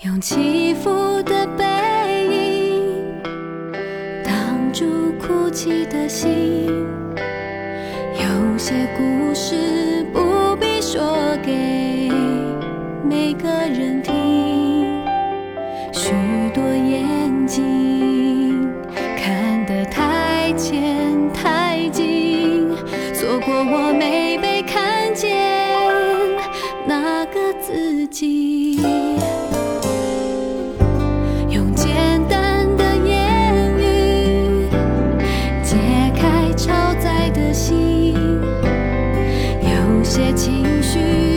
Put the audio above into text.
用起伏的背影挡住哭泣的心。有些故事不必说给每个人听，许多眼睛看得太浅太近，错过我没被看见那个自己。些情绪。